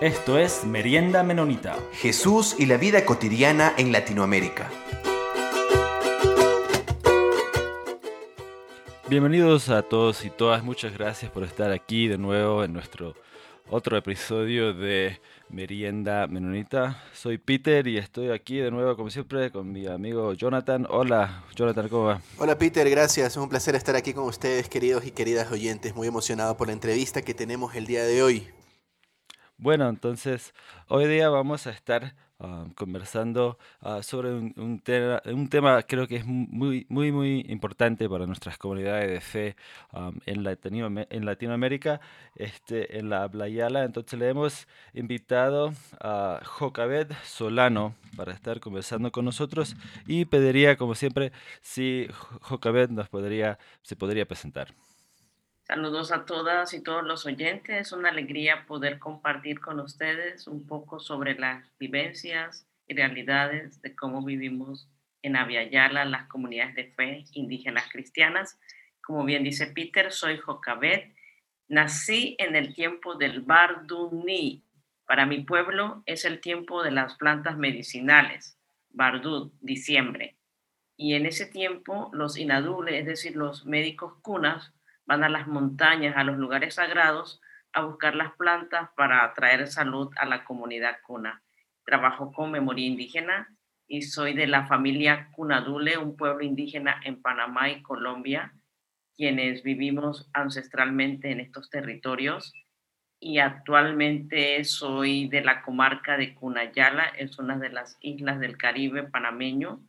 Esto es Merienda Menonita. Jesús y la vida cotidiana en Latinoamérica. Bienvenidos a todos y todas, muchas gracias por estar aquí de nuevo en nuestro otro episodio de Merienda Menonita. Soy Peter y estoy aquí de nuevo, como siempre, con mi amigo Jonathan. Hola, Jonathan, ¿cómo va? Hola, Peter, gracias. Es un placer estar aquí con ustedes, queridos y queridas oyentes. Muy emocionado por la entrevista que tenemos el día de hoy. Bueno, entonces, hoy día vamos a estar Ah, conversando ah, sobre un, un, un, tema creo que es muy, muy, muy importante para nuestras comunidades de fe um, en, en Latinoamérica, este, en la Yala. Entonces le hemos invitado a Jocabet Solano para estar conversando con nosotros y pediría, como siempre, si Jocabet nos podría, se podría presentar. Saludos a todas y todos los oyentes. Es una alegría poder compartir con ustedes un poco sobre las vivencias y realidades de cómo vivimos en Aviala las comunidades de fe indígenas cristianas. Como bien dice Peter, soy Jocabet. Nací en el tiempo del Barduni. Para mi pueblo es el tiempo de las plantas medicinales, Bardud, diciembre. Y en ese tiempo los inadules, es decir, los médicos cunas, van a las montañas, a los lugares sagrados, a buscar las plantas para traer salud a la comunidad cuna. Trabajo con memoria indígena y soy de la familia Cunadule, un pueblo indígena en Panamá y Colombia, quienes vivimos ancestralmente en estos territorios. Y actualmente soy de la comarca de Cunayala, es una de las islas del Caribe panameño,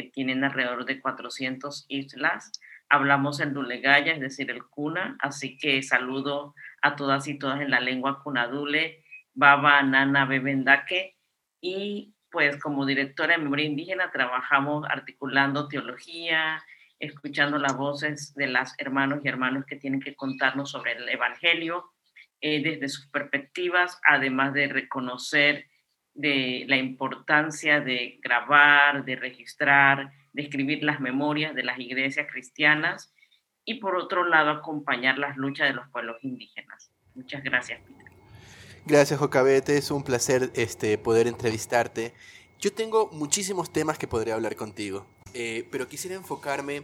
que tienen alrededor de 400 islas. Hablamos el Dulegaya, es decir, el Cuna, así que saludo a todas y todas en la lengua Cunadule, Baba, Nana, Bebendake, y pues como directora de memoria indígena trabajamos articulando teología, escuchando las voces de las hermanos y hermanos que tienen que contarnos sobre el Evangelio eh, desde sus perspectivas, además de reconocer de la importancia de grabar, de registrar, de escribir las memorias de las iglesias cristianas y por otro lado acompañar las luchas de los pueblos indígenas. Muchas gracias, Peter. Gracias, Jocabete. Es un placer este, poder entrevistarte. Yo tengo muchísimos temas que podría hablar contigo, eh, pero quisiera enfocarme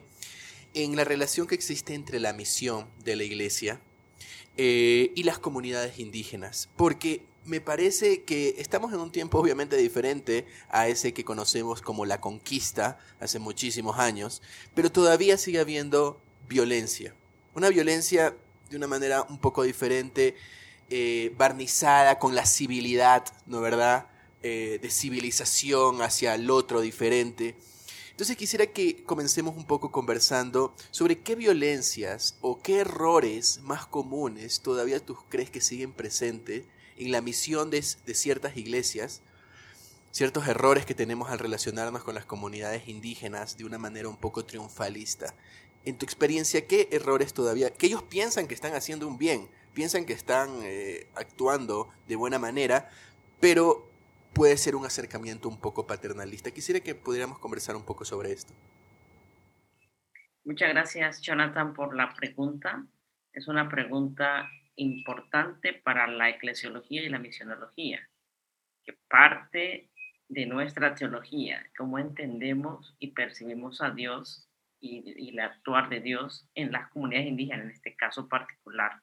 en la relación que existe entre la misión de la iglesia eh, y las comunidades indígenas, porque me parece que estamos en un tiempo obviamente diferente a ese que conocemos como la conquista hace muchísimos años, pero todavía sigue habiendo violencia. Una violencia de una manera un poco diferente, eh, barnizada con la civilidad, ¿no verdad? Eh, de civilización hacia el otro diferente. Entonces quisiera que comencemos un poco conversando sobre qué violencias o qué errores más comunes todavía tú crees que siguen presentes en la misión de, ciertas iglesias, ciertos errores que tenemos al relacionarnos con las comunidades indígenas de una manera un poco triunfalista. En tu experiencia, ¿qué errores todavía, que ellos piensan que están haciendo un bien, piensan que están eh, actuando de buena manera, pero puede ser un acercamiento un poco paternalista? Quisiera que pudiéramos conversar un poco sobre esto. Muchas gracias, Jonathan, por la pregunta. Es una pregunta importante para la eclesiología y la misionología, que parte de nuestra teología, cómo entendemos y percibimos a Dios y, el actuar de Dios en las comunidades indígenas, en este caso particular.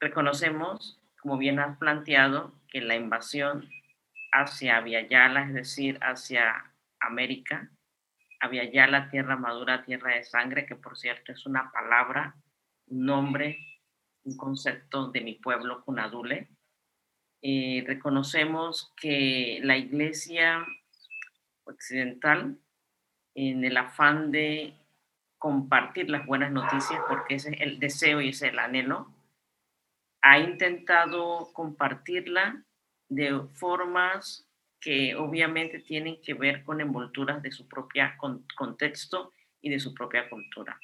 Reconocemos, como bien has planteado, que la invasión hacia Aviala, es decir, hacia América, Aviala, tierra madura, tierra de sangre, que por cierto es una palabra, un nombre un concepto de mi pueblo Cunadule. Eh, reconocemos que la iglesia occidental, en el afán de compartir las buenas noticias, porque ese es el deseo y ese es el anhelo, ha intentado compartirla de formas que obviamente tienen que ver con envolturas de su propio contexto y de su propia cultura.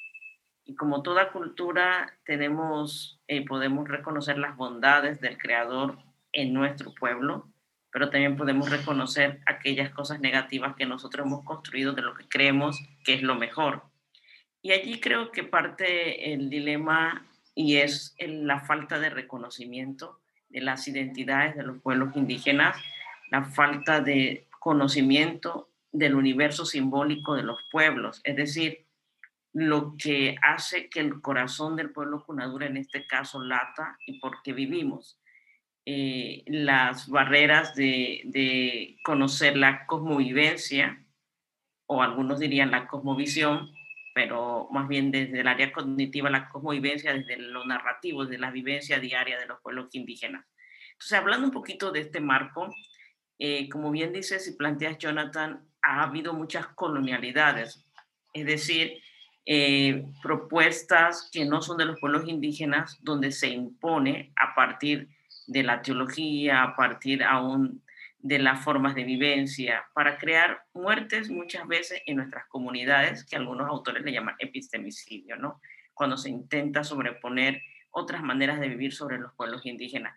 Y como toda cultura, tenemos, eh, podemos reconocer las bondades del Creador en nuestro pueblo, pero también podemos reconocer aquellas cosas negativas que nosotros hemos construido de lo que creemos que es lo mejor. Y allí creo que parte el dilema y es la falta de reconocimiento de las identidades de los pueblos indígenas, la falta de conocimiento del universo simbólico de los pueblos, es decir, lo que hace que el corazón del pueblo cunadura, en este caso, lata y porque vivimos. Eh, las barreras de, de, conocer la cosmovivencia, o algunos dirían la cosmovisión, pero más bien desde el área cognitiva, la cosmovivencia, desde lo narrativo, desde la vivencia diaria de los pueblos indígenas. Entonces, hablando un poquito de este marco, eh, como bien dices y planteas, Jonathan, ha habido muchas colonialidades, es decir, eh, propuestas que no son de los pueblos indígenas, donde se impone a partir de la teología, a partir aún de las formas de vivencia, para crear muertes muchas veces en nuestras comunidades, que algunos autores le llaman epistemicidio, ¿no? Cuando se intenta sobreponer otras maneras de vivir sobre los pueblos indígenas.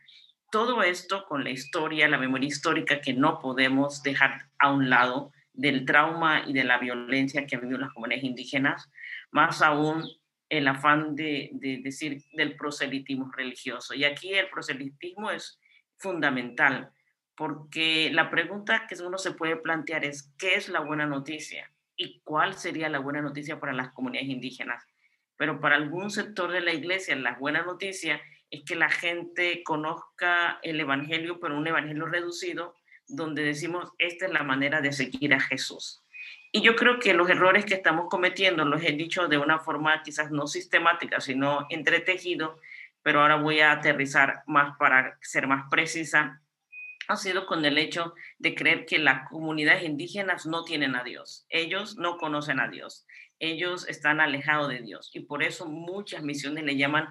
Todo esto con la historia, la memoria histórica que no podemos dejar a un lado del trauma y de la violencia que han vivido las comunidades indígenas, más aún el afán de, de decir del proselitismo religioso. Y aquí el proselitismo es fundamental porque la pregunta que uno se puede plantear es, ¿qué es la buena noticia? ¿Y cuál sería la buena noticia para las comunidades indígenas? Pero para algún sector de la iglesia, la buena noticia es que la gente conozca el Evangelio, pero un Evangelio reducido, donde decimos, esta es la manera de seguir a Jesús. Y yo creo que los errores que estamos cometiendo, los he dicho de una forma quizás no sistemática, sino entretejido, pero ahora voy a aterrizar más para ser más precisa, ha sido con el hecho de creer que las comunidades indígenas no tienen a Dios. Ellos no conocen a Dios. Ellos están alejados de Dios. Y por eso muchas misiones le llaman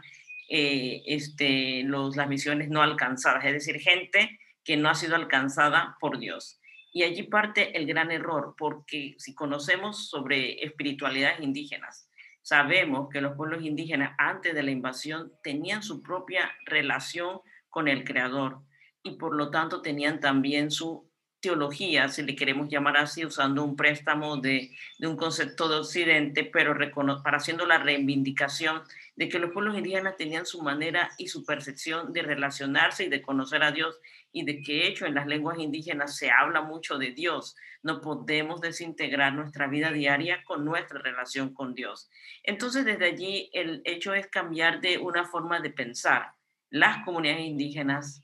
eh, este, los, las misiones no alcanzadas, es decir, gente que no ha sido alcanzada por Dios. Y allí parte el gran error, porque si conocemos sobre espiritualidades indígenas, sabemos que los pueblos indígenas antes de la invasión tenían su propia relación con el Creador y por lo tanto tenían también su teología, si le queremos llamar así, usando un préstamo de, un concepto de Occidente, pero para haciendo la reivindicación de que los pueblos indígenas tenían su manera y su percepción de relacionarse y de conocer a Dios y de que hecho en las lenguas indígenas se habla mucho de Dios. No podemos desintegrar nuestra vida diaria con nuestra relación con Dios. Entonces desde allí el hecho es cambiar de una forma de pensar. Las comunidades indígenas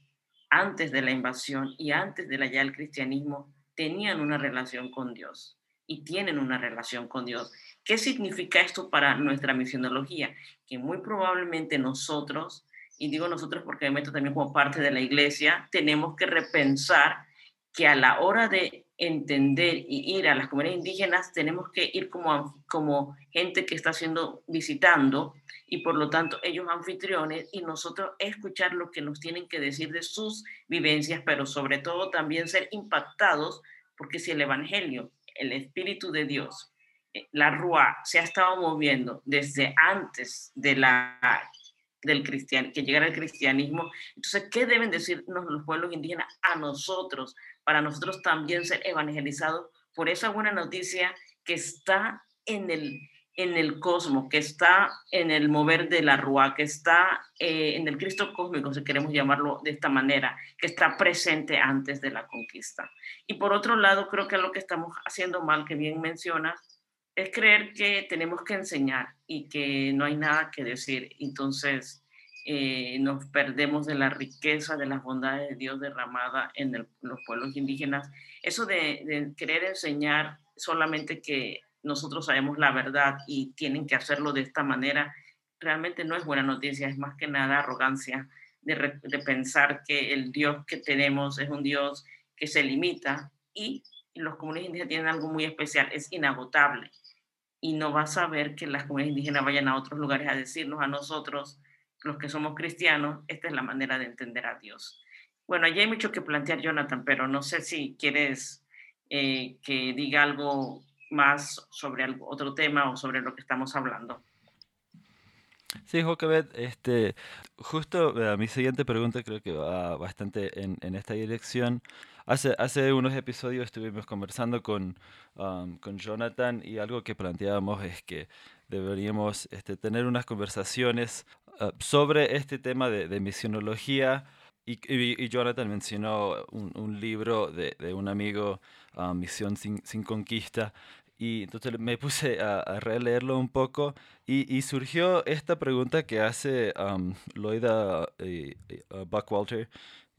antes de la invasión y antes de la ya del cristianismo tenían una relación con Dios y tienen una relación con Dios. ¿Qué significa esto para nuestra misionología? Que muy probablemente nosotros, y digo nosotros porque me meto también como parte de la iglesia, tenemos que repensar que a la hora de entender y ir a las comunidades indígenas, tenemos que ir como, como gente que está siendo visitando y por lo tanto ellos anfitriones y nosotros escuchar lo que nos tienen que decir de sus vivencias, pero sobre todo también ser impactados, porque si el Evangelio, el Espíritu de Dios, eh, la Rúa se ha estado moviendo desde antes de la del cristian, que llegara el cristianismo. Entonces, ¿qué deben decirnos los pueblos indígenas a nosotros, para nosotros también ser evangelizados por esa buena noticia que está en el, en el cosmos, que está en el mover de la rúa, que está eh, en el Cristo cósmico, si queremos llamarlo de esta manera, que está presente antes de la conquista. Y por otro lado, creo que lo que estamos haciendo mal, que bien mencionas, es creer que tenemos que enseñar y que no hay nada que decir. Entonces, eh, nos perdemos de la riqueza, de las bondades de Dios derramada en los pueblos indígenas. Eso de, querer enseñar solamente que nosotros sabemos la verdad y tienen que hacerlo de esta manera, realmente no es buena noticia, es más que nada arrogancia de, pensar que el Dios que tenemos es un Dios que se limita y los comunidades indígenas tienen algo muy especial, es inagotable. Y no va a saber que las comunidades indígenas vayan a otros lugares a decirnos a nosotros, los que somos cristianos, esta es la manera de entender a Dios. Bueno, allí hay mucho que plantear, Jonathan, pero no sé si quieres eh, que diga algo más sobre algo, otro tema o sobre lo que estamos hablando. Sí, Jocabet, este, justo eh, mi siguiente pregunta creo que va bastante en, en esta dirección. Hace, hace unos episodios estuvimos conversando con, um, con Jonathan y algo que planteábamos es que deberíamos este, tener unas conversaciones uh, sobre este tema de, misionología. Y, Jonathan mencionó un, libro de, un amigo, ah, Misión sin, Conquista, y entonces me puse a, releerlo un poco y, surgió esta pregunta que hace um, Loida eh, eh, Buckwalter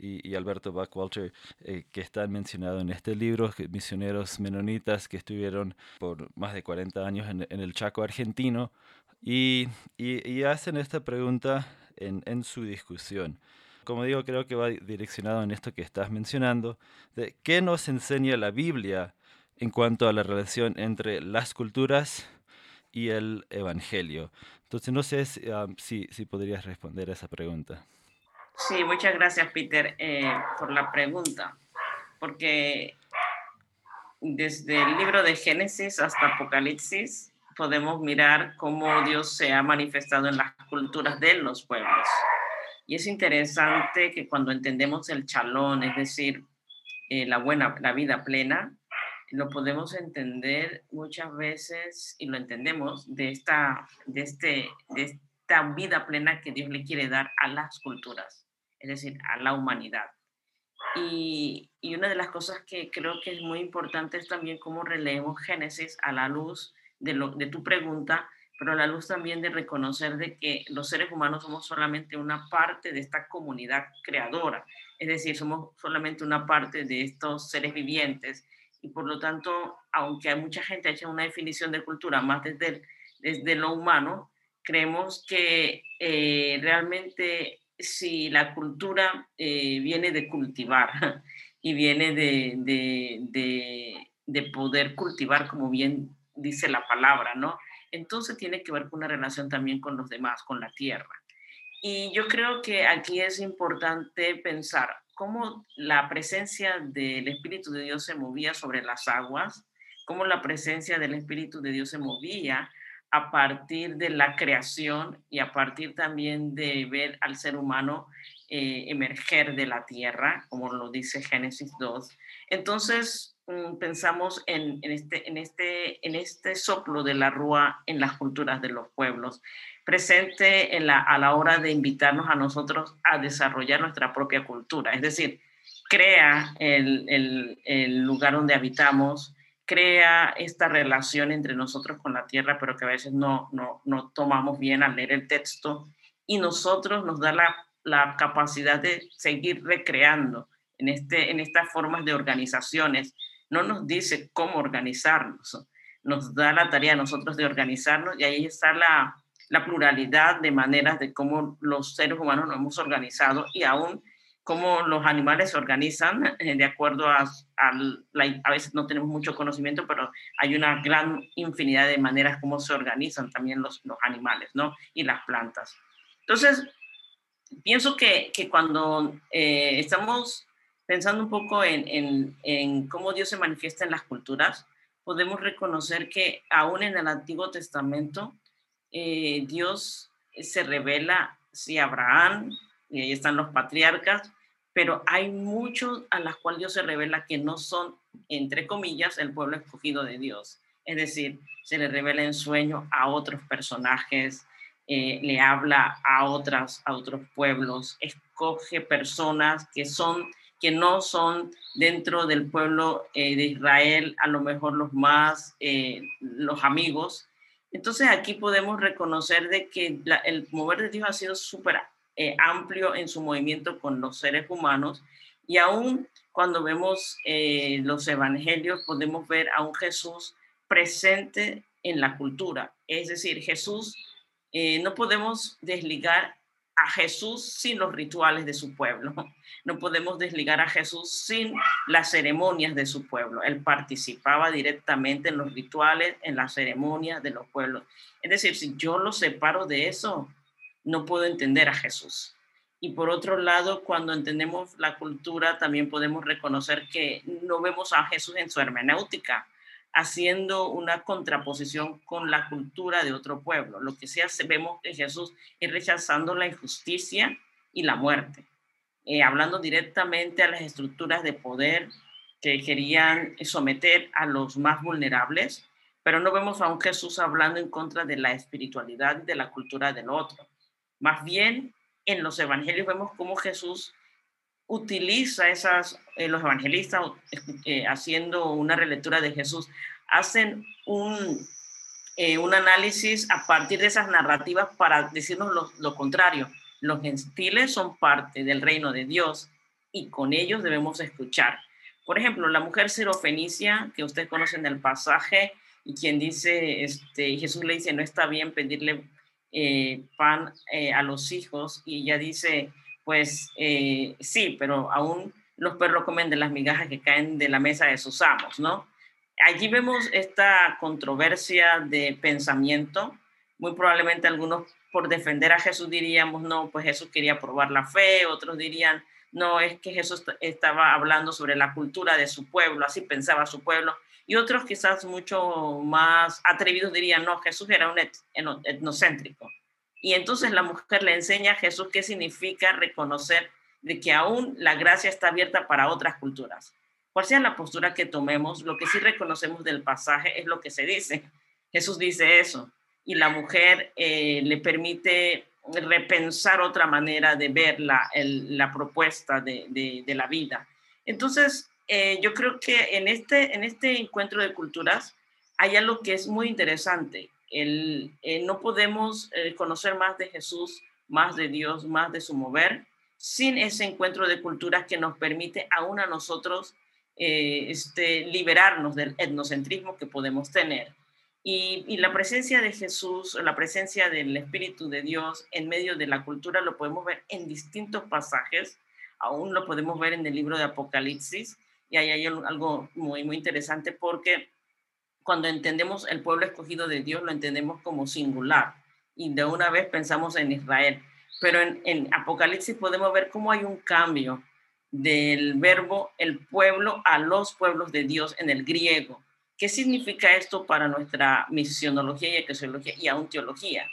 y, Alberto Buckwalter, eh, que están mencionados en este libro, misioneros menonitas que estuvieron por más de 40 años en, el Chaco argentino, y, hacen esta pregunta en, su discusión como digo, creo que va direccionado en esto que estás mencionando, de qué nos enseña la Biblia en cuanto a la relación entre las culturas y el Evangelio. Entonces, no sé si, si, podrías responder a esa pregunta. Sí, muchas gracias, Peter, eh, por la pregunta, porque desde el libro de Génesis hasta Apocalipsis podemos mirar cómo Dios se ha manifestado en las culturas de los pueblos. Y es interesante que cuando entendemos el chalón, es decir, eh, la buena, la vida plena, lo podemos entender muchas veces y lo entendemos de esta, de este, de esta vida plena que Dios le quiere dar a las culturas, es decir, a la humanidad. Y, y una de las cosas que creo que es muy importante es también cómo releemos Génesis a la luz de, tu pregunta pero a la luz también de reconocer de que los seres humanos somos solamente una parte de esta comunidad creadora, es decir, somos solamente una parte de estos seres vivientes y por lo tanto, aunque hay mucha gente hecha una definición de cultura más desde, desde lo humano, creemos que eh, realmente si la cultura eh, viene de cultivar y viene de, de poder cultivar, como bien dice la palabra, ¿no? entonces tiene que ver con una relación también con los demás, con la tierra. Y yo creo que aquí es importante pensar cómo la presencia del Espíritu de Dios se movía sobre las aguas, cómo la presencia del Espíritu de Dios se movía a partir de la creación y a partir también de ver al ser humano eh, emerger de la tierra, como lo dice Génesis 2. Entonces, pensamos en, este, en, este, en este soplo de la rúa en las culturas de los pueblos, presente en la, a la hora de invitarnos a nosotros a desarrollar nuestra propia cultura. Es decir, crea el, el, el lugar donde habitamos, crea esta relación entre nosotros con la tierra, pero que a veces no, no, no tomamos bien al leer el texto, y nosotros nos da la, la capacidad de seguir recreando en, este, en estas formas de organizaciones no nos dice cómo organizarnos, nos da la tarea a nosotros de organizarnos y ahí está la, pluralidad de maneras de cómo los seres humanos nos hemos organizado y aún cómo los animales se organizan eh, de acuerdo a, a, veces no tenemos mucho conocimiento, pero hay una gran infinidad de maneras como se organizan también los, los animales, ¿no? Y las plantas. Entonces, pienso que, que cuando eh, estamos pensando un poco en, cómo Dios se manifiesta en las culturas, podemos reconocer que aún en el Antiguo Testamento, eh, Dios se revela, sí, a Abraham, y ahí están los patriarcas, pero hay muchos a las cuales Dios se revela que no son, entre comillas, el pueblo escogido de Dios. Es decir, se le revela en sueño a otros personajes, eh, le habla a, otras, a otros pueblos, escoge personas que son que no son dentro del pueblo eh, de Israel a lo mejor los más, eh, los amigos. Entonces aquí podemos reconocer de que el mover de Dios ha sido súper eh, amplio en su movimiento con los seres humanos y aún cuando vemos los evangelios podemos ver a un Jesús presente en la cultura. Es decir, Jesús, no podemos desligar a Jesús sin los rituales de su pueblo. No podemos desligar a Jesús sin las ceremonias de su pueblo. Él participaba directamente en los rituales, en las ceremonias de los pueblos. Es decir, si yo lo separo de eso, no puedo entender a Jesús. Y por otro lado, cuando entendemos la cultura, también podemos reconocer que no vemos a Jesús en su hermenéutica haciendo una contraposición con la cultura de otro pueblo. Lo que sea, vemos que Jesús es rechazando la injusticia y la muerte, eh, hablando directamente a las estructuras de poder que querían someter a los más vulnerables, pero no vemos a un Jesús hablando en contra de la espiritualidad y de la cultura del otro. Más bien, en los evangelios vemos cómo Jesús utiliza esas, eh, los evangelistas eh, haciendo una relectura de Jesús, hacen un, eh, un análisis a partir de esas narrativas para decirnos lo, lo contrario. Los gentiles son parte del reino de Dios y con ellos debemos escuchar. Por ejemplo, la mujer serofenicia, que ustedes conocen del pasaje, y quien dice, este, Jesús le dice, no está bien pedirle pan a los hijos, y ella dice, pues eh, sí, pero aún los perros comen de las migajas que caen de la mesa de sus amos, ¿no? Allí vemos esta controversia de pensamiento. Muy probablemente algunos por defender a Jesús diríamos, no, pues Jesús quería probar la fe, otros dirían, no, es que Jesús estaba hablando sobre la cultura de su pueblo, así pensaba su pueblo, y otros quizás mucho más atrevidos dirían, no, Jesús era un etnocéntrico. Y entonces la mujer le enseña a Jesús qué significa reconocer de que aún la gracia está abierta para otras culturas. Cual sea la postura que tomemos, lo que sí reconocemos del pasaje es lo que se dice. Jesús dice eso y la mujer eh, le permite repensar otra manera de ver la, la propuesta de, la vida. Entonces, eh, yo creo que en este, en este encuentro de culturas hay algo que es muy interesante. Eh, no podemos eh, conocer más de Jesús, más de Dios, más de su mover, sin ese encuentro de culturas que nos permite aún a nosotros este, liberarnos del etnocentrismo que podemos tener. Y, la presencia de Jesús, la presencia del Espíritu de Dios en medio de la cultura lo podemos ver en distintos pasajes, aún lo podemos ver en el libro de Apocalipsis, y ahí hay algo muy, muy interesante porque cuando entendemos el pueblo escogido de Dios, lo entendemos como singular, y de una vez pensamos en Israel. Pero en, en Apocalipsis podemos ver cómo hay un cambio del verbo el pueblo a los pueblos de Dios en el griego ¿Qué significa esto para nuestra misionología y eclesiología y aún teología?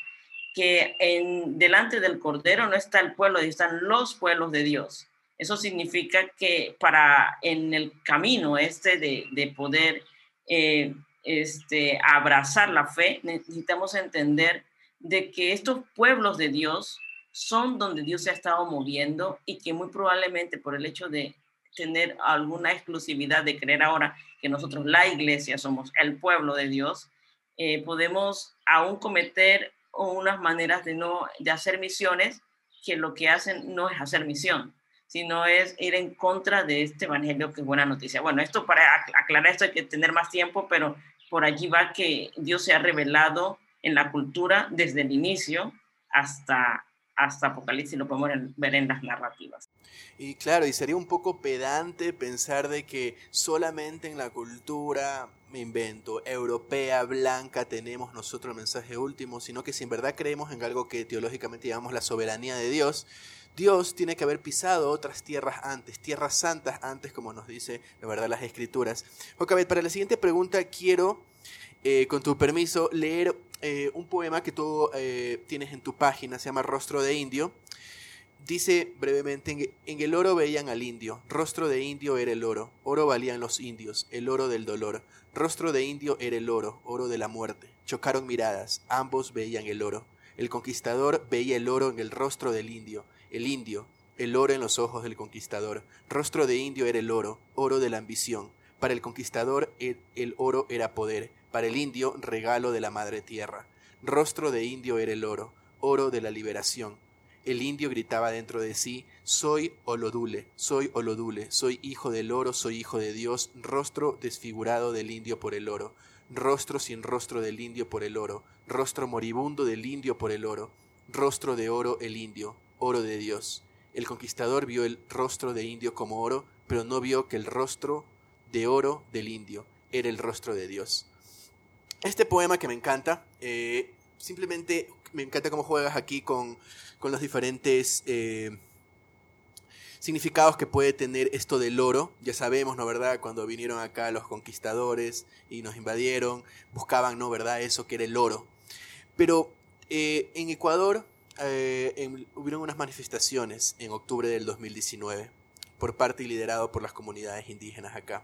Que en, delante del Cordero no está el pueblo, están los pueblos de Dios. Eso significa que para en el camino este de, de poder eh, este, abrazar la fe, necesitamos entender de que estos pueblos de Dios son donde Dios se ha estado moviendo y que muy probablemente por el hecho de tener alguna exclusividad de creer ahora que nosotros, la iglesia, somos el pueblo de Dios, eh, podemos aún cometer unas maneras de, no, de hacer misiones que lo que hacen no es hacer misión, sino es ir en contra de este evangelio que es buena noticia. Bueno, esto para aclarar esto hay que tener más tiempo, pero por allí va que Dios se ha revelado en la cultura desde el inicio hasta, hasta Apocalipsis, lo podemos ver en las narrativas. Y claro, y sería un poco pedante pensar de que solamente en la cultura, me invento, europea, blanca, tenemos nosotros el mensaje último, sino que si en verdad creemos en algo que teológicamente llamamos la soberanía de Dios, Dios tiene que haber pisado otras tierras antes, tierras santas antes, como nos dice la verdad las escrituras. Ok, para la siguiente pregunta quiero, eh, con tu permiso, leer eh, un poema que tú eh, tienes en tu página, se llama Rostro de Indio. Dice brevemente, en el oro veían al indio, rostro de indio era el oro, oro valían los indios, el oro del dolor, rostro de indio era el oro, oro de la muerte. Chocaron miradas, ambos veían el oro. El conquistador veía el oro en el rostro del indio, el indio, el oro en los ojos del conquistador. Rostro de indio era el oro, oro de la ambición. Para el conquistador el, el oro era poder, para el indio regalo de la madre tierra. Rostro de indio era el oro, oro de la liberación. El indio gritaba dentro de sí, soy Olodule, soy Olodule, soy hijo del oro, soy hijo de Dios, rostro desfigurado del indio por el oro, rostro sin rostro del indio por el oro, rostro moribundo del indio por el oro, rostro de oro el indio, oro de Dios. El conquistador vio el rostro de indio como oro, pero no vio que el rostro de oro del indio era el rostro de Dios. Este poema que me encanta, eh, simplemente me encanta cómo juegas aquí con, los diferentes eh, significados que puede tener esto del oro. Ya sabemos, ¿no verdad? Cuando vinieron acá los conquistadores y nos invadieron, buscaban, ¿no verdad? Eso que era el oro. Pero eh, en Ecuador eh, hubieron unas manifestaciones en octubre del 2019 por parte y liderado por las comunidades indígenas acá.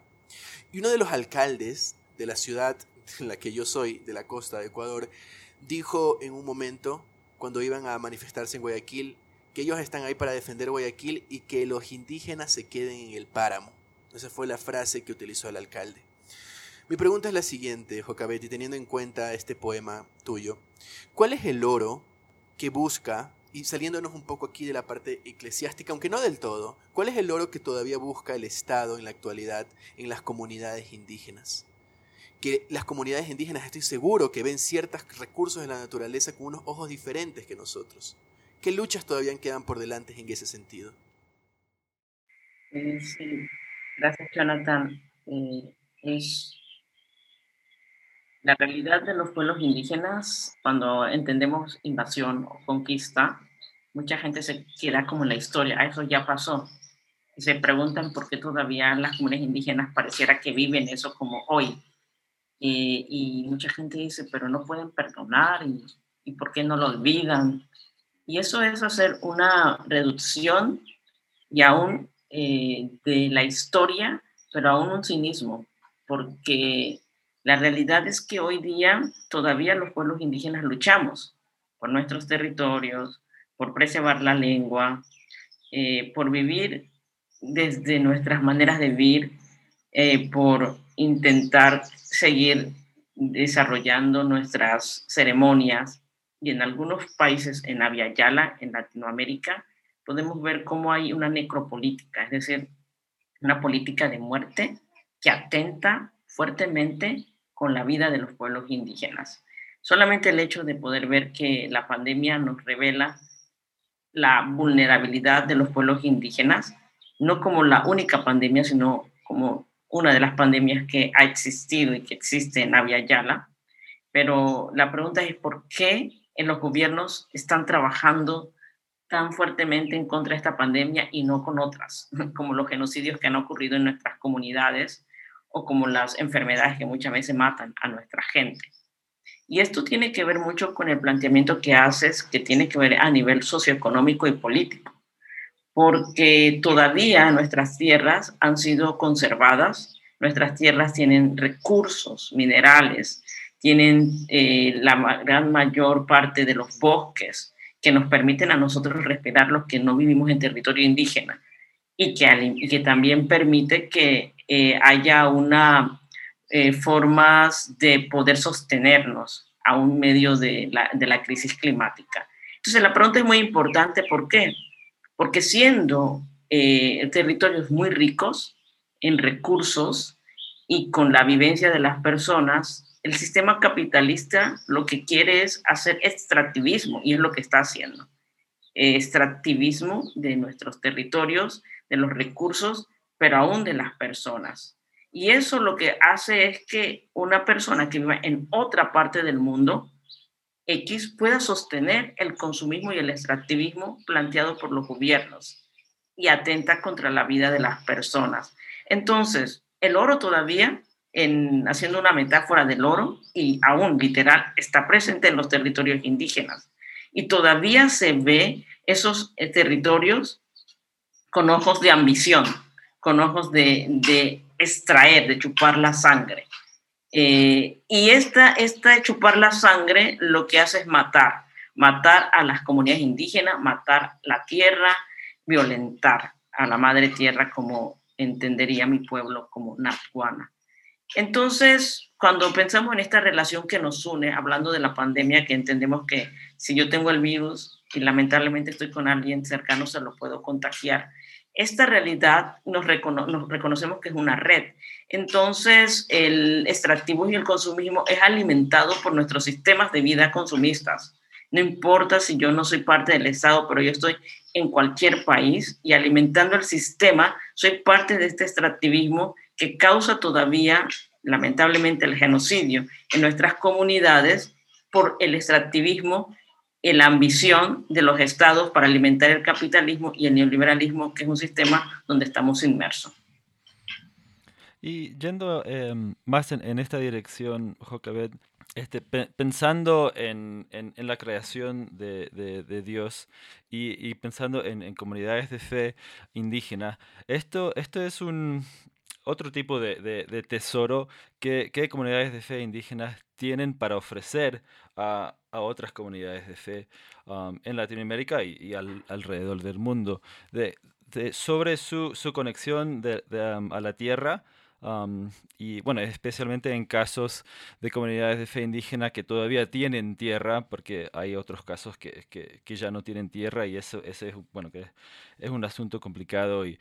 Y uno de los alcaldes de la ciudad en la que yo soy, de la costa de Ecuador, dijo en un momento, cuando iban a manifestarse en Guayaquil, que ellos están ahí para defender Guayaquil y que los indígenas se queden en el páramo. Esa fue la frase que utilizó el alcalde. Mi pregunta es la siguiente, Jocabetti, teniendo en cuenta este poema tuyo. ¿Cuál es el oro que busca, y saliéndonos un poco aquí de la parte eclesiástica, aunque no del todo, cuál es el oro que todavía busca el Estado en la actualidad en las comunidades indígenas? Que las comunidades indígenas estoy seguro que ven ciertos recursos de la naturaleza con unos ojos diferentes que nosotros. ¿Qué luchas todavía quedan por delante en ese sentido? Eh, sí, gracias Jonathan. Eh, es la realidad de los pueblos indígenas, cuando entendemos invasión o conquista, mucha gente se queda como en la historia, eso ya pasó. Y se preguntan por qué todavía las comunidades indígenas pareciera que viven eso como hoy. y mucha gente dice, pero no pueden perdonar y, y por qué no lo olvidan. Y eso es hacer una reducción y aún eh, de la historia, pero aún un cinismo, porque la realidad es que hoy día todavía los pueblos indígenas luchamos por nuestros territorios, por preservar la lengua, eh, por vivir desde nuestras maneras de vivir, eh, por intentar seguir desarrollando nuestras ceremonias, y en algunos países en Yala, en Latinoamérica, podemos ver cómo hay una necropolítica, es decir, una política de muerte que atenta fuertemente con la vida de los pueblos indígenas. Solamente el hecho de poder ver que la pandemia nos revela la vulnerabilidad de los pueblos indígenas, no como la única pandemia, sino como una de las pandemias que ha existido y que existe en Yala. Pero la pregunta es por qué en los gobiernos están trabajando tan fuertemente en contra de esta pandemia y no con otras, como los genocidios que han ocurrido en nuestras comunidades o como las enfermedades que muchas veces matan a nuestra gente. Y esto tiene que ver mucho con el planteamiento que haces, que tiene que ver a nivel socioeconómico y político, porque todavía nuestras tierras han sido conservadas, nuestras tierras tienen recursos minerales, tienen eh, la gran mayor parte de los bosques que nos permiten a nosotros respirar los que no vivimos en territorio indígena y que, que también permite que eh, haya una eh, formas de poder sostenernos a un medio de la, de la crisis climática. Entonces la pregunta es muy importante, ¿por qué? Porque siendo territorios muy ricos en recursos y con la vivencia de las personas, el sistema capitalista lo que quiere es hacer extractivismo y es lo que está haciendo. Extractivismo de nuestros territorios, de los recursos, pero aún de las personas. Y eso lo que hace es que una persona que vive en otra parte del mundo, X, pueda sostener el consumismo y el extractivismo planteado por los gobiernos y atenta contra la vida de las personas. Entonces, el oro todavía haciendo una metáfora del oro y aún literal está presente en los territorios indígenas. Y todavía se ve esos eh, territorios con ojos de ambición, con ojos de, extraer, de chupar la sangre. Eh, y esta, esta de chupar la sangre lo que hace es matar, matar a las comunidades indígenas, matar la tierra, violentar a la madre tierra como entendería mi pueblo como Nathuana. Entonces, cuando pensamos en esta relación que nos une, hablando de la pandemia, que entendemos que si yo tengo el virus y lamentablemente estoy con alguien cercano, se lo puedo contagiar. Esta realidad nos, reconocemos que es una red. Entonces, el extractivismo y el consumismo es alimentado por nuestros sistemas de vida consumistas. No importa si yo no soy parte del Estado, pero yo estoy en cualquier país y alimentando el sistema, soy parte de este extractivismo que causa todavía, lamentablemente, el genocidio en nuestras comunidades por el extractivismo la ambición de los estados para alimentar el capitalismo y el neoliberalismo, que es un sistema donde estamos inmersos. Y yendo em, más en, esta dirección, Jocabet, este, pensando en, la creación de, Dios y, pensando en, comunidades de fe indígena, esto, esto es un, otro tipo de, tesoro que, comunidades de fe indígenas tienen para ofrecer a, otras comunidades de fe um, en Latinoamérica y, alrededor del mundo. De, sobre su, conexión um, a la tierra y bueno, especialmente en casos de comunidades de fe indígena que todavía tienen tierra, porque hay otros casos que, que, ya no tienen tierra y eso ese es, bueno, que es un asunto complicado y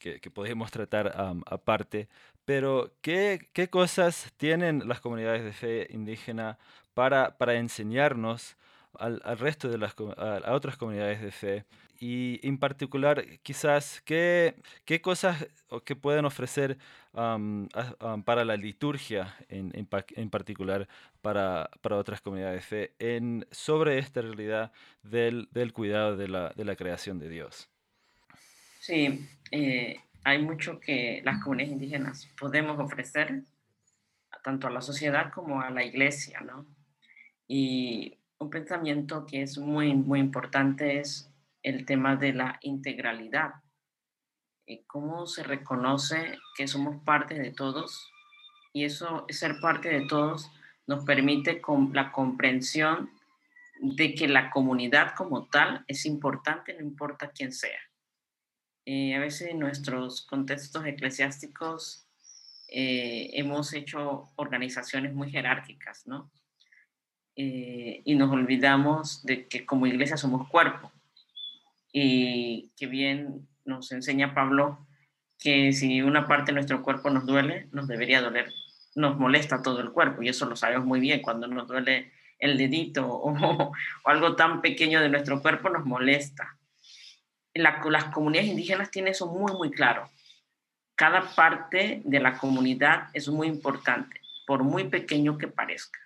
que, que, podemos tratar aparte. Pero, ¿qué, ¿qué, cosas tienen las comunidades de fe indígena para, para enseñarnos al, al resto de las a otras comunidades de fe y en particular, quizás, ¿qué, qué cosas que pueden ofrecer para la liturgia en, en, particular para, para, otras comunidades de fe en, sobre esta realidad del, del cuidado de la, de la, creación de Dios? Sí, eh, hay mucho que las comunidades indígenas podemos ofrecer, tanto a la sociedad como a la iglesia, ¿no? Y un pensamiento que es muy, muy importante es el tema de la integralidad. Eh, ¿Cómo se reconoce que somos parte de todos? Y eso, ser parte de todos, nos permite con la comprensión de que la comunidad como tal es importante, no importa quién sea. Eh, a veces en nuestros contextos eclesiásticos eh, hemos hecho organizaciones muy jerárquicas, ¿no? y nos olvidamos de que como iglesia somos cuerpo y que bien nos enseña Pablo que si una parte de nuestro cuerpo nos duele, nos debería doler, nos molesta todo el cuerpo y eso lo sabemos muy bien, cuando nos duele el dedito o, algo tan pequeño de nuestro cuerpo nos molesta. Las comunidades indígenas tienen eso muy, muy claro. Cada parte de la comunidad es muy importante, por muy pequeño que parezca.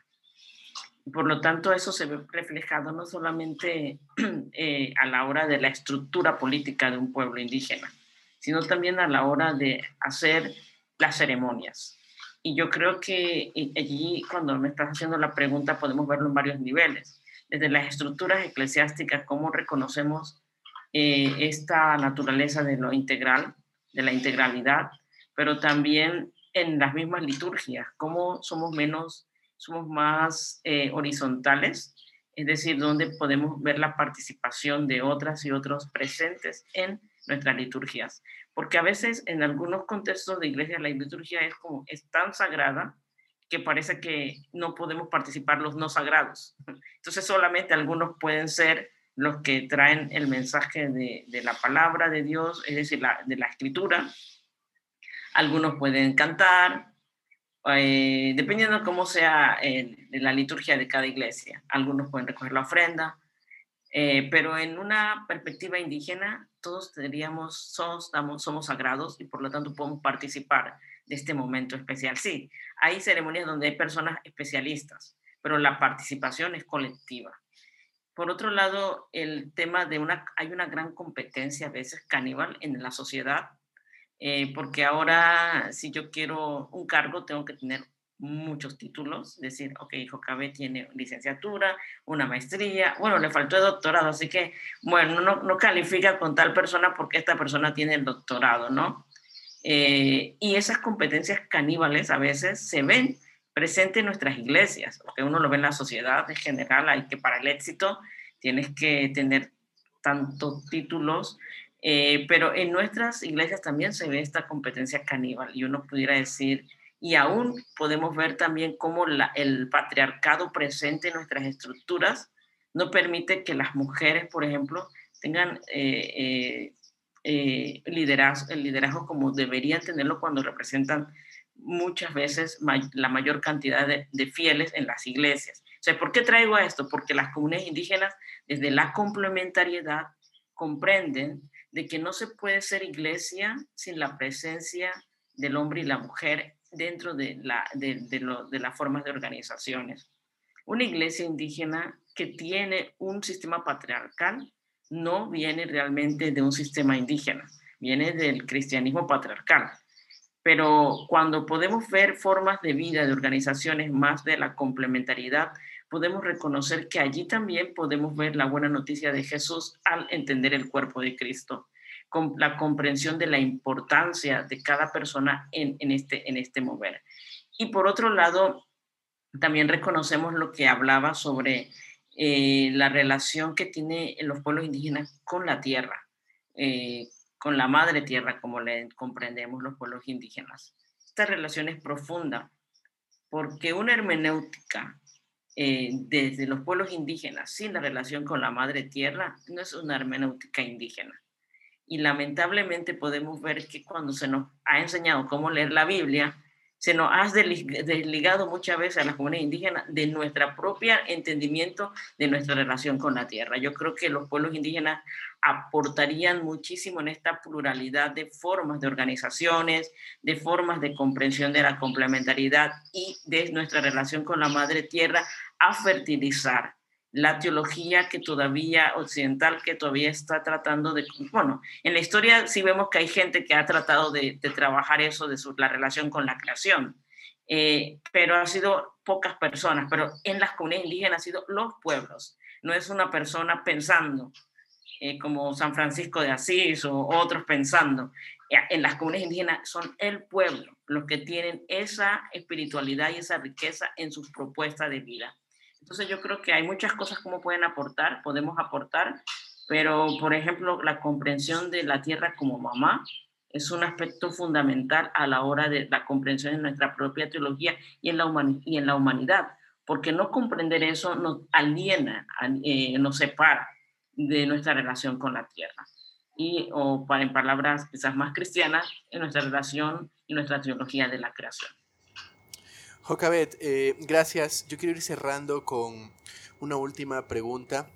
Por lo tanto, eso se ve reflejado no solamente eh, a la hora de la estructura política de un pueblo indígena, sino también a la hora de hacer las ceremonias. Y yo creo que eh, allí, cuando me estás haciendo la pregunta, podemos verlo en varios niveles. Desde las estructuras eclesiásticas, cómo reconocemos eh, esta naturaleza de lo integral, de la integralidad, pero también en las mismas liturgias, cómo somos menos somos más eh, horizontales, es decir, donde podemos ver la participación de otras y otros presentes en nuestras liturgias. Porque a veces en algunos contextos de iglesia la liturgia es como es tan sagrada que parece que no podemos participar los no sagrados. Entonces solamente algunos pueden ser los que traen el mensaje de, la palabra de Dios, es decir, de la escritura. Algunos pueden cantar, eh, dependiendo de cómo sea la liturgia de cada iglesia. Algunos pueden recoger la ofrenda, eh, pero en una perspectiva indígena, todos diríamos, somos, somos sagrados y por lo tanto podemos participar de este momento especial. Sí, hay ceremonias donde hay personas especialistas, pero la participación es colectiva. Por otro lado, el tema de una, hay una gran competencia a veces caníbal en la sociedad eh, porque ahora si yo quiero un cargo tengo que tener muchos títulos, decir, ok, hijo Cabe tiene licenciatura, una maestría, bueno, le faltó el doctorado, así que, bueno, no, no califica con tal persona porque esta persona tiene el doctorado, ¿no? Eh, y esas competencias caníbales a veces se ven presentes en nuestras iglesias, porque uno lo ve en la sociedad en general, hay que para el éxito tienes que tener tantos títulos eh, pero en nuestras iglesias también se ve esta competencia caníbal y uno pudiera decir, y aún podemos ver también cómo el patriarcado presente en nuestras estructuras no permite que las mujeres, por ejemplo, tengan eh, eh, liderazgo, el liderazgo como deberían tenerlo cuando representan muchas veces la mayor cantidad de, fieles en las iglesias. O sea, ¿por qué traigo esto? Porque las comunidades indígenas, desde la complementariedad, comprenden de que no se puede ser iglesia sin la presencia del hombre y la mujer dentro de, las formas de organizaciones. Una iglesia indígena que tiene un sistema patriarcal no viene realmente de un sistema indígena, viene del cristianismo patriarcal. Pero cuando podemos ver formas de vida de organizaciones más de la complementariedad, podemos reconocer que allí también podemos ver la buena noticia de Jesús al entender el cuerpo de Cristo. con la comprensión de la importancia de cada persona en, este, en este mover. Y por otro lado, también reconocemos lo que hablaba sobre eh, la relación que tienen los pueblos indígenas con la tierra, eh, con la madre tierra, como le comprendemos los pueblos indígenas. Esta relación es profunda porque una hermenéutica eh, desde los pueblos indígenas sin la relación con la madre tierra no es una hermenéutica indígena. Y lamentablemente podemos ver que cuando se nos ha enseñado cómo leer la Biblia, se nos ha desligado muchas veces a las comunidades indígenas de nuestro propio entendimiento de nuestra relación con la tierra. Yo creo que los pueblos indígenas aportarían muchísimo en esta pluralidad de formas de organizaciones, de formas de comprensión de la complementariedad y de nuestra relación con la madre tierra a fertilizar la teología que todavía occidental, que todavía está tratando de, bueno, en la historia sí vemos que hay gente que ha tratado de, trabajar eso de la relación con la creación, eh, pero ha sido pocas personas, pero en las comunidades indígenas han sido los pueblos, no es una persona pensando, eh, como San Francisco de Asís o otros pensando, eh, en las comunidades indígenas son el pueblo los que tienen esa espiritualidad y esa riqueza en sus propuestas de vida. Entonces yo creo que hay muchas cosas como pueden aportar, podemos aportar, pero por ejemplo la comprensión de la tierra como mamá es un aspecto fundamental a la hora de la comprensión de nuestra propia teología y en la, y en la humanidad, porque no comprender eso nos aliena, eh, nos separa de nuestra relación con la tierra. Y, o en palabras quizás más cristianas, en nuestra relación y nuestra teología de la creación. Jocabet, eh, gracias. Yo quiero ir cerrando con una última pregunta.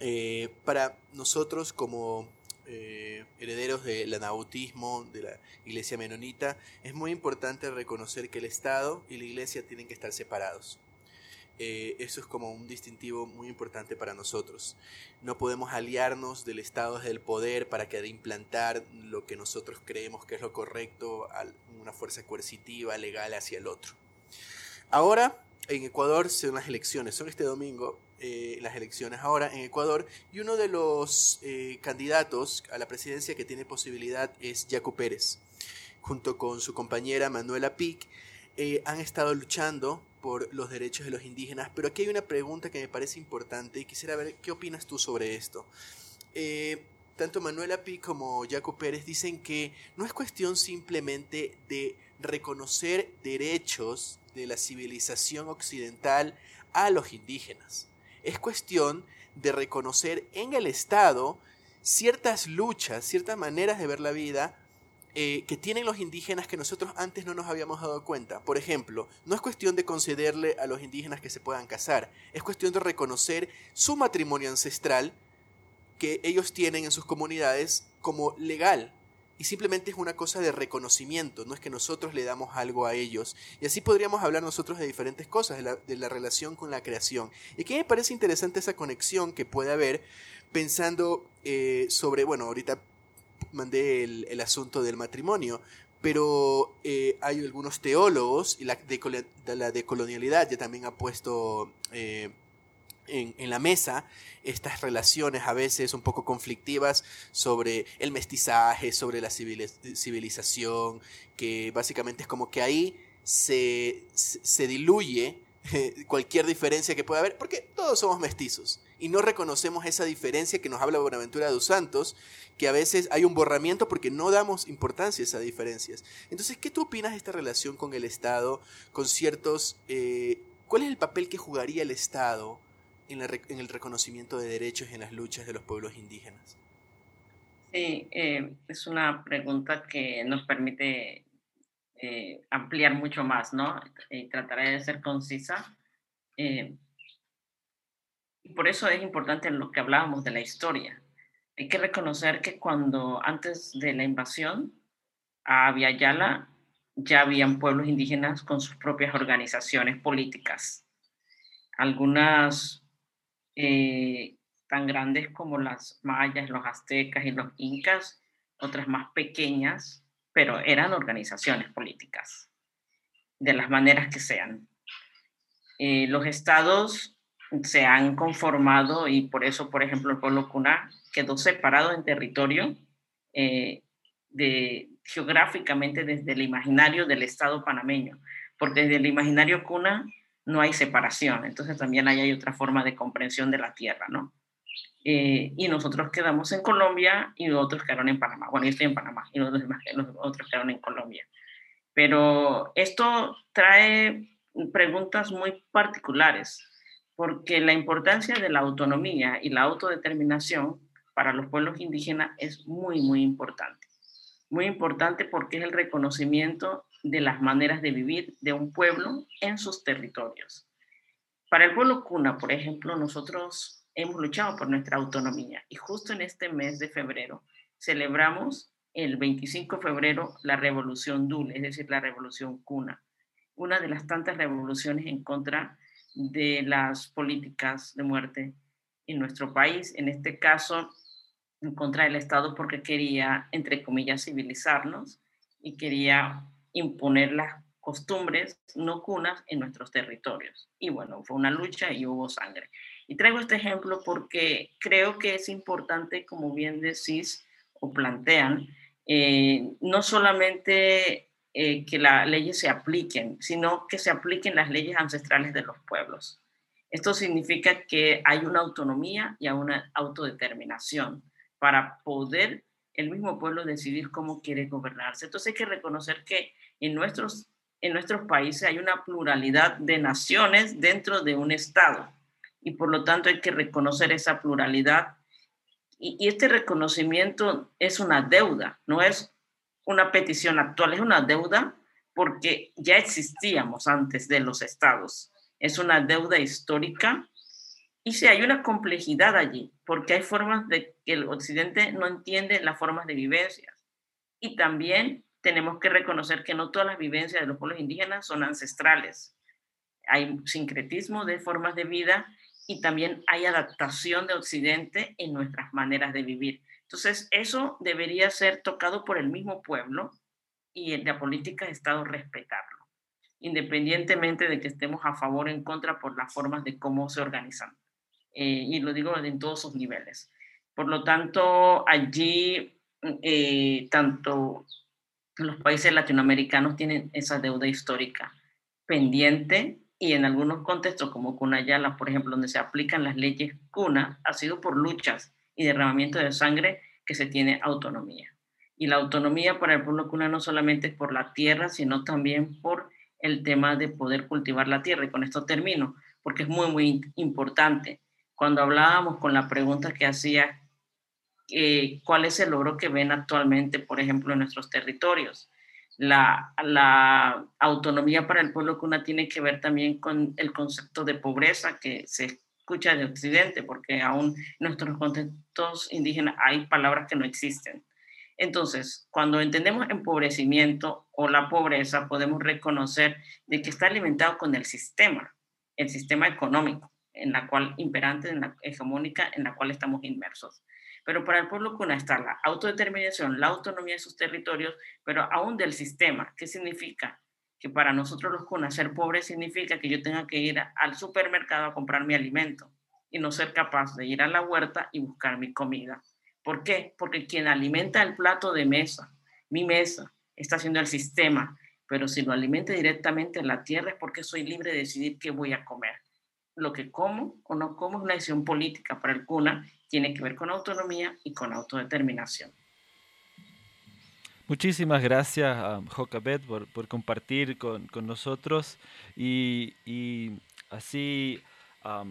Eh, para nosotros como eh, herederos del anautismo, de la iglesia menonita, es muy importante reconocer que el Estado y la iglesia tienen que estar separados. eso es como un distintivo muy importante para nosotros. No podemos aliarnos del Estado del poder para que de implantar lo que nosotros creemos que es lo correcto a una fuerza coercitiva, legal hacia el otro. Ahora en Ecuador son las elecciones, son este domingo eh, las elecciones ahora en Ecuador y uno de los eh, candidatos a la presidencia que tiene posibilidad es Jaco Pérez. Junto con su compañera Manuela Pic eh, han estado luchando por los derechos de los indígenas, pero aquí hay una pregunta que me parece importante y quisiera ver qué opinas tú sobre esto. tanto Manuela Pic como Jaco Pérez dicen que no es cuestión simplemente de reconocer derechos de la civilización occidental a los indígenas. Es cuestión de reconocer en el Estado ciertas luchas, ciertas maneras de ver la vida eh, que tienen los indígenas que nosotros antes no nos habíamos dado cuenta. Por ejemplo, no es cuestión de concederle a los indígenas que se puedan casar, es cuestión de reconocer su matrimonio ancestral que ellos tienen en sus comunidades como legal, y simplemente es una cosa de reconocimiento, no es que nosotros le damos algo a ellos. Y así podríamos hablar nosotros de diferentes cosas, de la, relación con la creación. Y aquí me parece interesante esa conexión que puede haber pensando eh, sobre, bueno, ahorita mandé el, asunto del matrimonio, pero eh, hay algunos teólogos y la, de, la decolonialidad ya también ha puesto eh, en, la mesa estas relaciones a veces un poco conflictivas sobre el mestizaje, sobre la civilización, que básicamente es como que ahí se, se diluye cualquier diferencia que pueda haber, porque todos somos mestizos y no reconocemos esa diferencia que nos habla Buenaventura de los Santos, que a veces hay un borramiento porque no damos importancia a esas diferencias. Entonces, ¿qué tú opinas de esta relación con el Estado, con ciertos... Eh, ¿Cuál es el papel que jugaría el Estado en, el reconocimiento de derechos y en las luchas de los pueblos indígenas? Sí, eh, es una pregunta que nos permite eh, ampliar mucho más, ¿no? Y trataré de ser concisa. Eh, y por eso es importante lo que hablábamos de la historia. Hay que reconocer que cuando antes de la invasión a Aviala ya habían pueblos indígenas con sus propias organizaciones políticas. Algunas eh, tan grandes como las mayas, los aztecas y los incas, otras más pequeñas, pero eran organizaciones políticas, de las maneras que sean. Eh, los estados se han conformado y por eso, por ejemplo, el pueblo cuna quedó separado en territorio eh, geográficamente desde el imaginario del Estado panameño, porque desde el imaginario cuna no hay separación, entonces también hay otra forma de comprensión de la tierra, ¿no? Eh, y nosotros quedamos en Colombia y otros quedaron en Panamá. Bueno, yo estoy en Panamá y los, demás, otros quedaron en Colombia. Pero esto trae preguntas muy particulares, porque la importancia de la autonomía y la autodeterminación para los pueblos indígenas es muy, muy importante. Muy importante porque es el reconocimiento de las maneras de vivir de un pueblo en sus territorios. Para el pueblo cuna, por ejemplo, nosotros hemos luchado por nuestra autonomía y justo en este mes de febrero celebramos el 25 de febrero la revolución Dul, es decir, la revolución cuna, una de las tantas revoluciones en contra de las políticas de muerte en nuestro país, en este caso en contra del Estado porque quería, entre comillas, civilizarnos y quería imponer las costumbres no cunas en nuestros territorios. Y bueno, fue una lucha y hubo sangre. Y traigo este ejemplo porque creo que es importante, como bien decís o plantean, eh, no solamente eh, que las leyes se apliquen, sino que se apliquen las leyes ancestrales de los pueblos. Esto significa que hay una autonomía y una autodeterminación para poder el mismo pueblo decidir cómo quiere gobernarse. Entonces hay que reconocer que en nuestros, en nuestros países hay una pluralidad de naciones dentro de un Estado y por lo tanto hay que reconocer esa pluralidad. Y, este reconocimiento es una deuda, no es una petición actual, es una deuda porque ya existíamos antes de los estados. Es una deuda histórica y sí, hay una complejidad allí, porque hay formas de que el occidente no entiende las formas de vivencias. Y también tenemos que reconocer que no todas las vivencias de los pueblos indígenas son ancestrales. Hay sincretismo de formas de vida y también hay adaptación de Occidente en nuestras maneras de vivir. Entonces, eso debería ser tocado por el mismo pueblo y la política de Estado respetarlo, independientemente de que estemos a favor o en contra por las formas de cómo se organizan. Eh, y lo digo en todos sus niveles. Por lo tanto, allí, eh, tanto los países latinoamericanos tienen esa deuda histórica pendiente y en algunos contextos como Cunayala, por ejemplo, donde se aplican las leyes cuna, ha sido por luchas y derramamiento de sangre que se tiene autonomía. Y la autonomía para el pueblo cuna no solamente es por la tierra, sino también por el tema de poder cultivar la tierra. Y con esto termino, porque es muy, muy importante. Cuando hablábamos con la pregunta que hacía, eh, ¿cuál es el logro que ven actualmente, por ejemplo, en nuestros territorios? la, autonomía para el pueblo cuna tiene que ver también con el concepto de pobreza que se escucha de Occidente, porque aún en nuestros contextos indígenas hay palabras que no existen. Entonces, cuando entendemos empobrecimiento o la pobreza, podemos reconocer de que está alimentado con el sistema, el sistema económico, en la cual imperante, en la hegemónica, en la cual estamos inmersos. Pero para el pueblo cuna está la autodeterminación, la autonomía de sus territorios, pero aún del sistema. ¿Qué significa? Que para nosotros los cunas ser pobres significa que yo tenga que ir al supermercado a comprar mi alimento y no ser capaz de ir a la huerta y buscar mi comida. ¿Por qué? Porque quien alimenta el plato de mesa, mi mesa, está haciendo el sistema, pero si lo alimenta directamente en la tierra es porque soy libre de decidir qué voy a comer. Lo que como o no como es una decisión política para el cuna tiene que ver con autonomía y con autodeterminación. Muchísimas gracias a Jocabet por, por compartir con, con nosotros y, y así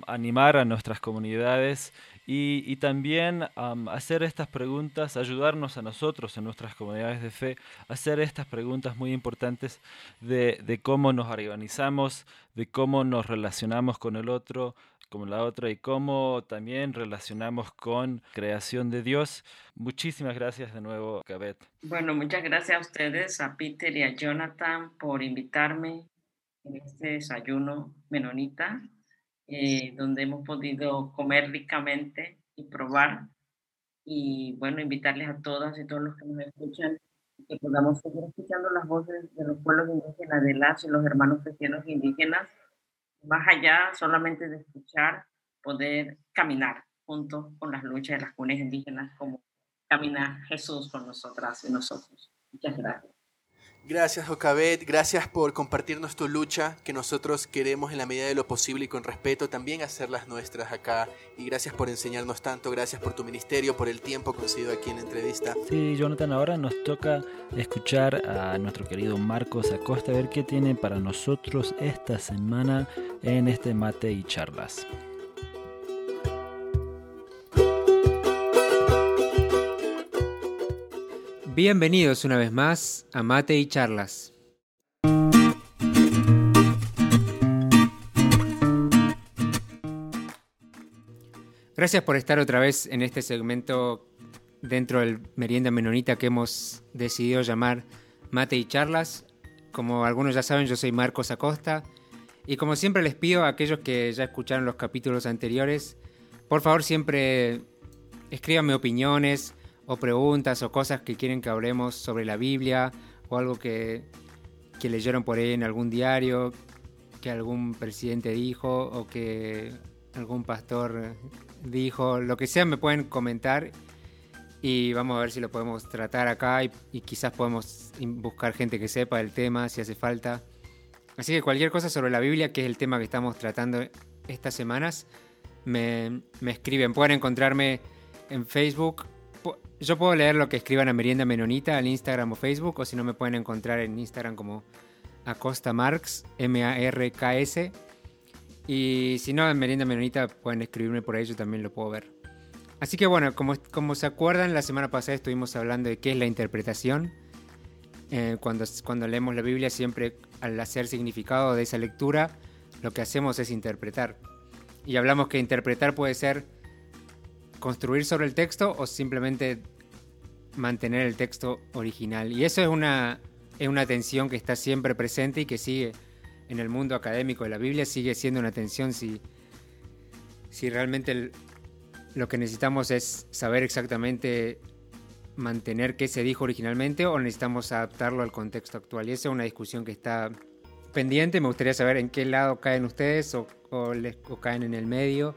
animar a nuestras comunidades y, y también hacer estas preguntas, ayudarnos a nosotros en nuestras comunidades de fe, hacer estas preguntas muy importantes de, de cómo nos organizamos, de cómo nos relacionamos con el otro, como la otra y cómo también relacionamos con creación de Dios. Muchísimas gracias de nuevo, Gabet. Bueno, muchas gracias a ustedes, a Peter y a Jonathan por invitarme en este desayuno menonita, eh, donde hemos podido comer ricamente y probar. Y bueno, invitarles a todas y todos los que nos escuchan que podamos seguir escuchando las voces de los pueblos indígenas, de las y los hermanos cristianos indígenas más allá solamente de escuchar, poder caminar junto con las luchas de las comunidades indígenas como camina Jesús con nosotras y nosotros. Muchas gracias. Gracias, Jocabet. Gracias por compartirnos tu lucha, que nosotros queremos en la medida de lo posible y con respeto también hacerlas nuestras acá. Y gracias por enseñarnos tanto, gracias por tu ministerio, por el tiempo concedido aquí en la entrevista. Sí, Jonathan, ahora nos toca escuchar a nuestro querido Marcos Acosta, a ver qué tiene para nosotros esta semana en este mate y charlas. Bienvenidos una vez más a Mate y Charlas. Gracias por estar otra vez en este segmento dentro del Merienda Menonita que hemos decidido llamar Mate y Charlas. Como algunos ya saben, yo soy Marcos Acosta y como siempre les pido a aquellos que ya escucharon los capítulos anteriores, por favor siempre escríbanme opiniones, o preguntas o cosas que quieren que hablemos sobre la Biblia o algo que, que leyeron por ahí en algún diario, que algún presidente dijo o que algún pastor dijo, lo que sea me pueden comentar y vamos a ver si lo podemos tratar acá y, y, quizás podemos buscar gente que sepa el tema si hace falta. Así que cualquier cosa sobre la Biblia, que es el tema que estamos tratando estas semanas, me, me escriben. Pueden encontrarme en Facebook yo puedo leer lo que escriban a Merienda Menonita al Instagram o Facebook, o si no me pueden encontrar en Instagram como Acosta Marx, M-A-R-K-S. Y si no, en Merienda Menonita pueden escribirme por ahí, yo también lo puedo ver. Así que bueno, como, como se acuerdan, la semana pasada estuvimos hablando de qué es la interpretación. Eh, cuando, cuando leemos la Biblia, siempre al hacer significado de esa lectura, lo que hacemos es interpretar. Y hablamos que interpretar puede ser construir sobre el texto o simplemente mantener el texto original. Y eso es una, es una tensión que está siempre presente y que sigue en el mundo académico de la Biblia, sigue siendo una tensión si, si realmente lo que necesitamos es saber exactamente mantener qué se dijo originalmente o necesitamos adaptarlo al contexto actual. Y esa es una discusión que está pendiente. Me gustaría saber en qué lado caen ustedes o, o, o caen en el medio.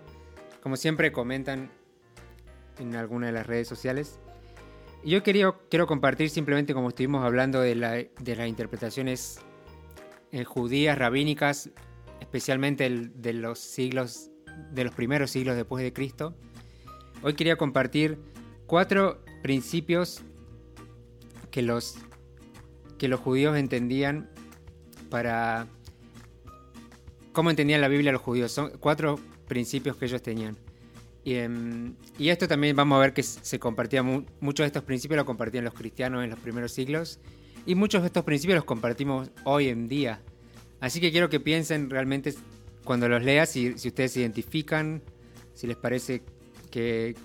Como siempre comentan en alguna de las redes sociales. Yo quería, quiero compartir simplemente como estuvimos hablando de, la, de las interpretaciones eh, judías, rabínicas, especialmente el, de los siglos, de los primeros siglos después de Cristo. Hoy quería compartir cuatro principios que los, que los judíos entendían para... ¿Cómo entendían la Biblia los judíos? Son cuatro principios que ellos tenían. Y, um, y, esto también vamos a ver que se compartía, mu muchos de estos principios los compartían los cristianos en los primeros siglos y muchos de estos principios los compartimos hoy en día. Así que quiero que piensen realmente cuando los leas si, si ustedes se identifican, si les parece que,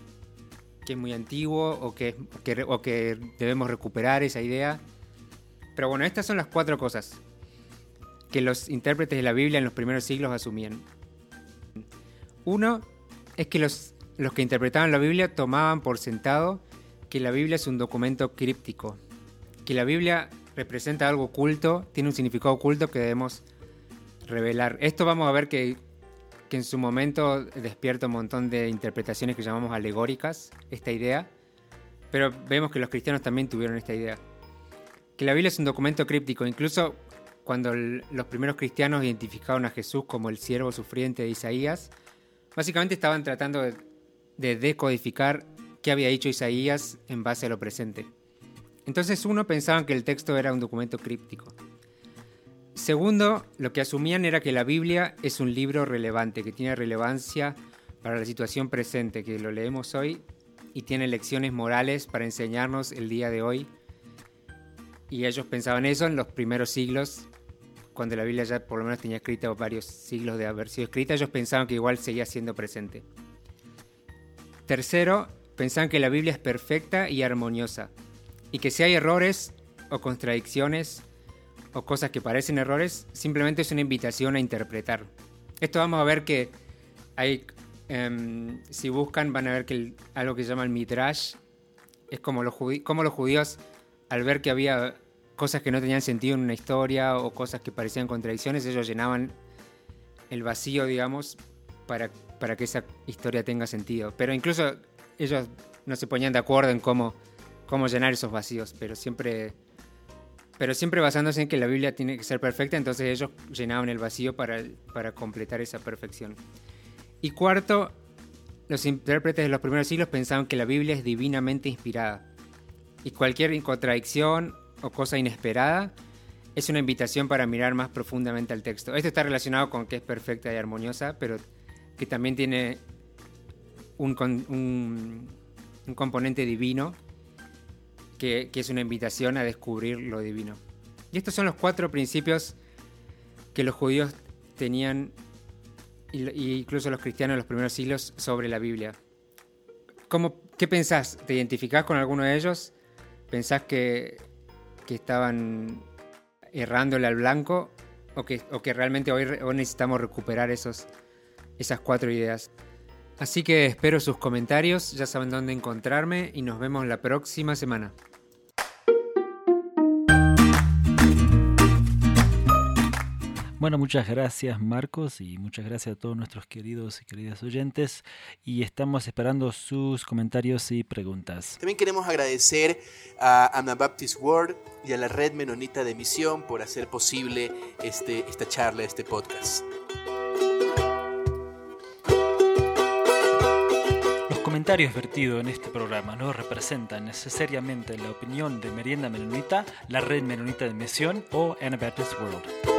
que es muy antiguo o que, que, o que debemos recuperar esa idea. Pero bueno, estas son las cuatro cosas que los intérpretes de la Biblia en los primeros siglos asumían. Uno, es que los, los que interpretaban la Biblia tomaban por sentado que la Biblia es un documento críptico, que la Biblia representa algo oculto, tiene un significado oculto que debemos revelar. Esto vamos a ver que, que en su momento despierta un montón de interpretaciones que llamamos alegóricas, esta idea, pero vemos que los cristianos también tuvieron esta idea. Que la Biblia es un documento críptico, incluso cuando los primeros cristianos identificaron a Jesús como el siervo sufriente de Isaías, Básicamente estaban tratando de, de decodificar qué había dicho Isaías en base a lo presente. Entonces uno pensaban que el texto era un documento críptico. Segundo, lo que asumían era que la Biblia es un libro relevante, que tiene relevancia para la situación presente, que lo leemos hoy y tiene lecciones morales para enseñarnos el día de hoy. Y ellos pensaban eso en los primeros siglos cuando la Biblia ya por lo menos tenía escrita varios siglos de haber sido escrita, ellos pensaban que igual seguía siendo presente. Tercero, pensaban que la Biblia es perfecta y armoniosa, y que si hay errores o contradicciones o cosas que parecen errores, simplemente es una invitación a interpretar. Esto vamos a ver que hay, um, si buscan van a ver que el, algo que se llama el midrash es como los, como los judíos al ver que había cosas que no tenían sentido en una historia o cosas que parecían contradicciones, ellos llenaban el vacío, digamos, para, para que esa historia tenga sentido. Pero incluso ellos no se ponían de acuerdo en cómo, cómo llenar esos vacíos, pero siempre, pero siempre basándose en que la Biblia tiene que ser perfecta, entonces ellos llenaban el vacío para, para completar esa perfección. Y cuarto, los intérpretes de los primeros siglos pensaban que la Biblia es divinamente inspirada. Y cualquier contradicción o cosa inesperada es una invitación para mirar más profundamente al texto. Esto está relacionado con que es perfecta y armoniosa, pero que también tiene un, un, componente divino, que, que, es una invitación a descubrir lo divino. Y estos son los cuatro principios que los judíos tenían, y, incluso los cristianos en los primeros siglos, sobre la Biblia. ¿Cómo, ¿Qué pensás? ¿Te identificás con alguno de ellos? ¿Pensás que, que estaban errándole al blanco o que, o que realmente hoy, hoy necesitamos recuperar esos, esas cuatro ideas? Así que espero sus comentarios, ya saben dónde encontrarme y nos vemos la próxima semana. Bueno, muchas gracias Marcos y muchas gracias a todos nuestros queridos y queridas oyentes y estamos esperando sus comentarios y preguntas. También queremos agradecer a Anabaptist World y a la Red Menonita de Misión por hacer posible este, esta charla, este podcast. Los comentarios vertidos en este programa no representan necesariamente la opinión de Merienda Menonita, la Red Menonita de Misión o Anabaptist World.